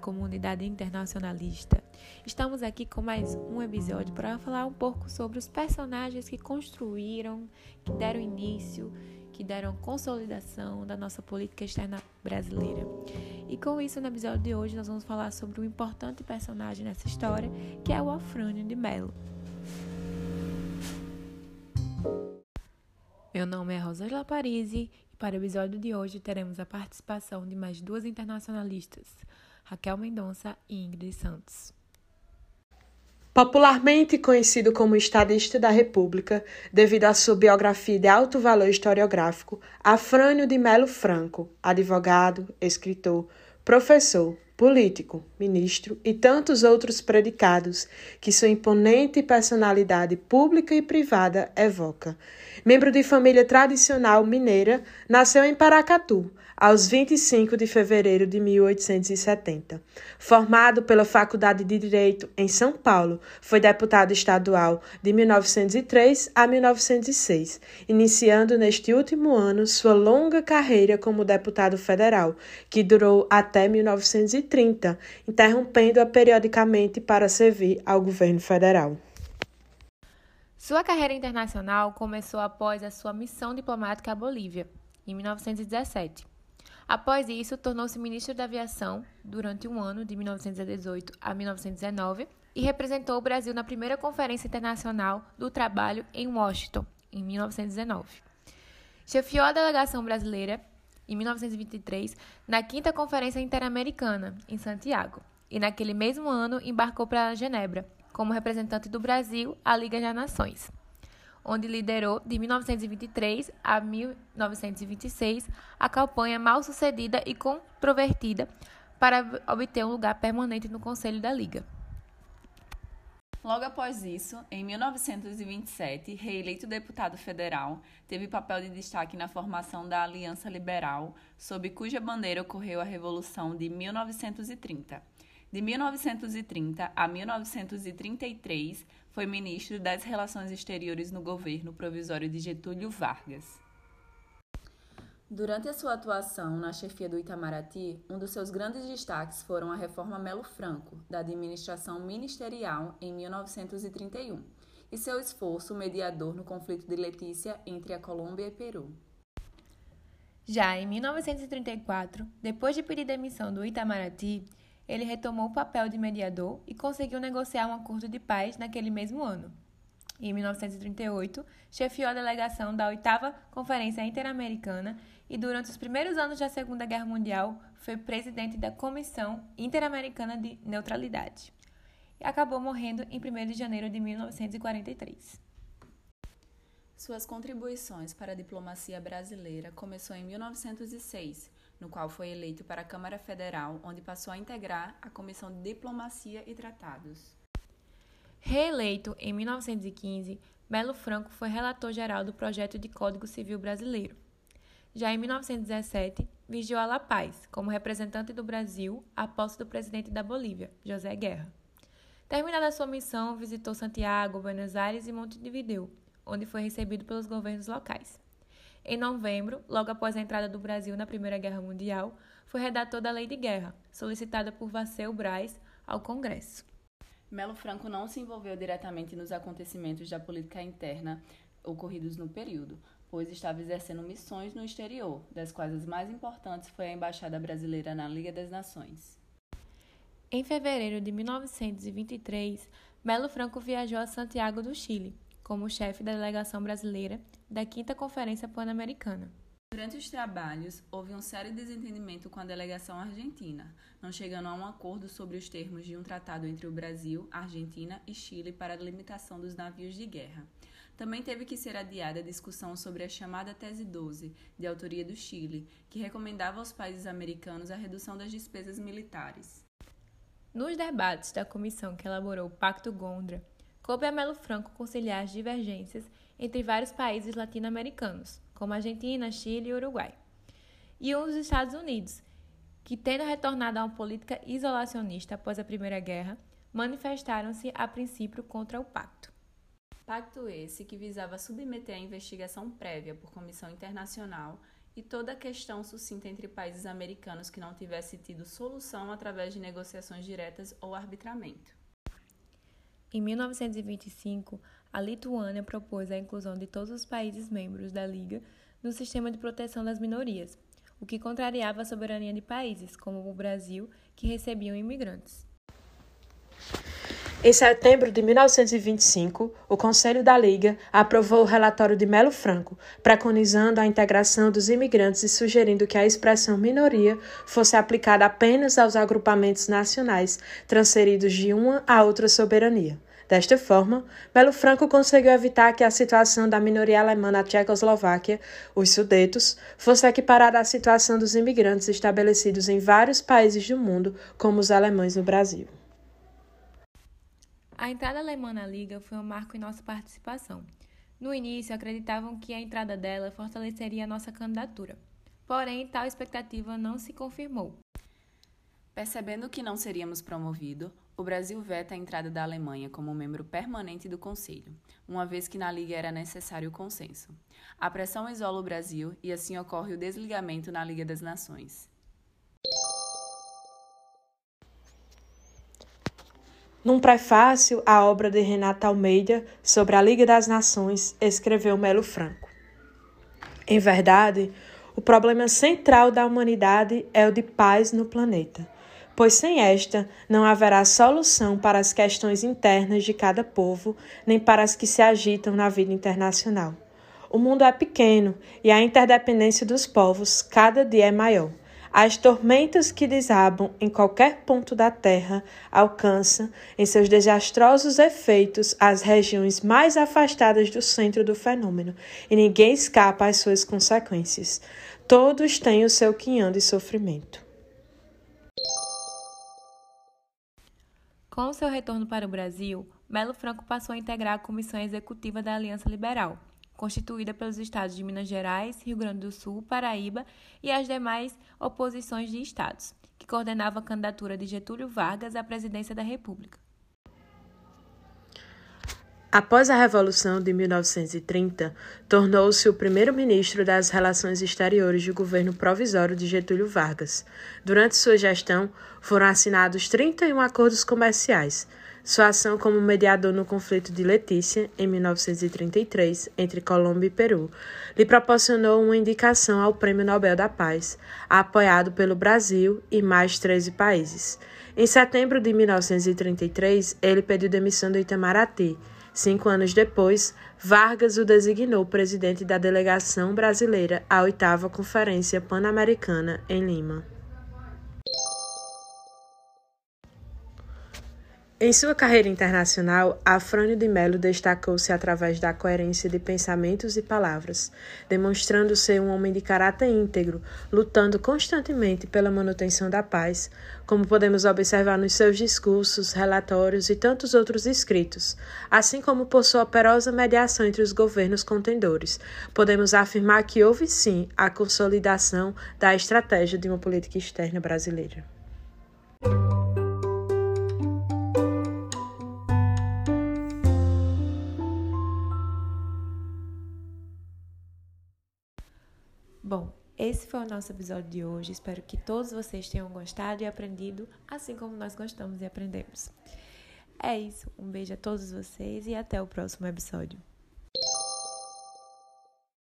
comunidade internacionalista. Estamos aqui com mais um episódio para falar um pouco sobre os personagens que construíram, que deram início, que deram consolidação da nossa política externa brasileira. E com isso, no episódio de hoje, nós vamos falar sobre um importante personagem nessa história, que é o Afrânio de Mello. Meu nome é Rosângela Parisi para o episódio de hoje teremos a participação de mais duas internacionalistas, Raquel Mendonça e Ingrid Santos. Popularmente conhecido como estadista da República, devido à sua biografia de alto valor historiográfico, Afrânio de Melo Franco, advogado, escritor, professor, político, ministro e tantos outros predicados que sua imponente personalidade pública e privada evoca. Membro de família tradicional mineira, nasceu em Paracatu, aos 25 de fevereiro de 1870. Formado pela Faculdade de Direito em São Paulo, foi deputado estadual de 1903 a 1906, iniciando neste último ano sua longa carreira como deputado federal, que durou até 1930, interrompendo-a periodicamente para servir ao governo federal. Sua carreira internacional começou após a sua missão diplomática à Bolívia, em 1917. Após isso, tornou-se ministro da Aviação durante um ano, de 1918 a 1919, e representou o Brasil na primeira Conferência Internacional do Trabalho em Washington, em 1919. Chefiou a delegação brasileira, em 1923, na Quinta Conferência Interamericana, em Santiago, e naquele mesmo ano embarcou para Genebra, como representante do Brasil à Liga das Nações, onde liderou de 1923 a 1926 a campanha mal sucedida e controvertida para obter um lugar permanente no Conselho da Liga. Logo após isso, em 1927, reeleito deputado federal, teve papel de destaque na formação da Aliança Liberal, sob cuja bandeira ocorreu a Revolução de 1930. De 1930 a 1933, foi ministro das Relações Exteriores no governo provisório de Getúlio Vargas. Durante a sua atuação na chefia do Itamaraty, um dos seus grandes destaques foram a reforma Melo Franco, da administração ministerial em 1931, e seu esforço mediador no conflito de Letícia entre a Colômbia e Peru. Já em 1934, depois de pedir demissão do Itamaraty, ele retomou o papel de mediador e conseguiu negociar um acordo de paz naquele mesmo ano. Em 1938, chefiou a delegação da oitava Conferência Interamericana e, durante os primeiros anos da Segunda Guerra Mundial, foi presidente da Comissão Interamericana de Neutralidade. E acabou morrendo em 1 de janeiro de 1943. Suas contribuições para a diplomacia brasileira começou em 1906, no qual foi eleito para a Câmara Federal, onde passou a integrar a Comissão de Diplomacia e Tratados. Reeleito em 1915, Melo Franco foi relator geral do projeto de Código Civil Brasileiro. Já em 1917, vigiou a La Paz como representante do Brasil à posse do presidente da Bolívia, José Guerra. Terminada sua missão, visitou Santiago, Buenos Aires e Montevideo, onde foi recebido pelos governos locais. Em novembro, logo após a entrada do Brasil na Primeira Guerra Mundial, foi redator da Lei de Guerra, solicitada por Vaceu Braz ao Congresso. Melo Franco não se envolveu diretamente nos acontecimentos da política interna ocorridos no período, pois estava exercendo missões no exterior, das quais as mais importantes foi a Embaixada Brasileira na Liga das Nações. Em fevereiro de 1923, Melo Franco viajou a Santiago do Chile, como chefe da delegação brasileira da Quinta Conferência Pan-Americana. Durante os trabalhos, houve um sério desentendimento com a delegação argentina, não chegando a um acordo sobre os termos de um tratado entre o Brasil, Argentina e Chile para a limitação dos navios de guerra. Também teve que ser adiada a discussão sobre a chamada Tese 12, de autoria do Chile, que recomendava aos países americanos a redução das despesas militares. Nos debates da comissão que elaborou o Pacto Gondra, coube a Melo Franco conciliar as divergências entre vários países latino-americanos, como Argentina, Chile e Uruguai, e os Estados Unidos, que, tendo retornado a uma política isolacionista após a Primeira Guerra, manifestaram-se a princípio contra o pacto. Pacto esse que visava submeter a investigação prévia por comissão internacional e toda a questão sucinta entre países americanos que não tivesse tido solução através de negociações diretas ou arbitramento. Em 1925, a Lituânia propôs a inclusão de todos os países membros da Liga no sistema de proteção das minorias, o que contrariava a soberania de países, como o Brasil, que recebiam imigrantes. Em setembro de 1925, o Conselho da Liga aprovou o relatório de Melo Franco, preconizando a integração dos imigrantes e sugerindo que a expressão minoria fosse aplicada apenas aos agrupamentos nacionais transferidos de uma a outra soberania. Desta forma, Melo Franco conseguiu evitar que a situação da minoria alemã na Tchecoslováquia, os Sudetos, fosse equiparada à situação dos imigrantes estabelecidos em vários países do mundo, como os alemães no Brasil. A entrada alemã na Liga foi um marco em nossa participação. No início, acreditavam que a entrada dela fortaleceria a nossa candidatura. Porém, tal expectativa não se confirmou. Percebendo que não seríamos promovido, o Brasil veta a entrada da Alemanha como membro permanente do Conselho, uma vez que na Liga era necessário o consenso. A pressão isola o Brasil e assim ocorre o desligamento na Liga das Nações. Num prefácio à obra de Renata Almeida sobre a Liga das Nações, escreveu Melo Franco. Em verdade, o problema central da humanidade é o de paz no planeta, pois sem esta não haverá solução para as questões internas de cada povo, nem para as que se agitam na vida internacional. O mundo é pequeno e a interdependência dos povos cada dia é maior. As tormentas que desabam em qualquer ponto da Terra alcançam, em seus desastrosos efeitos, as regiões mais afastadas do centro do fenômeno, e ninguém escapa às suas consequências. Todos têm o seu quinhão de sofrimento. Com seu retorno para o Brasil, Melo Franco passou a integrar a comissão executiva da Aliança Liberal constituída pelos estados de Minas Gerais, Rio Grande do Sul, Paraíba e as demais oposições de estados, que coordenava a candidatura de Getúlio Vargas à presidência da República. Após a Revolução de 1930, tornou-se o primeiro-ministro das Relações Exteriores do governo provisório de Getúlio Vargas. Durante sua gestão, foram assinados 31 acordos comerciais, sua ação como mediador no conflito de Letícia, em 1933, entre Colômbia e Peru, lhe proporcionou uma indicação ao Prêmio Nobel da Paz, apoiado pelo Brasil e mais 13 países. Em setembro de 1933, ele pediu demissão do Itamaraty. Cinco anos depois, Vargas o designou presidente da delegação brasileira à oitava Conferência Pan-Americana em Lima. Em sua carreira internacional, Afrânio de Melo destacou-se através da coerência de pensamentos e palavras, demonstrando ser um homem de caráter íntegro, lutando constantemente pela manutenção da paz, como podemos observar nos seus discursos, relatórios e tantos outros escritos, assim como por sua operosa mediação entre os governos contendores. Podemos afirmar que houve sim a consolidação da estratégia de uma política externa brasileira. Bom, esse foi o nosso episódio de hoje. Espero que todos vocês tenham gostado e aprendido, assim como nós gostamos e aprendemos. É isso. Um beijo a todos vocês e até o próximo episódio.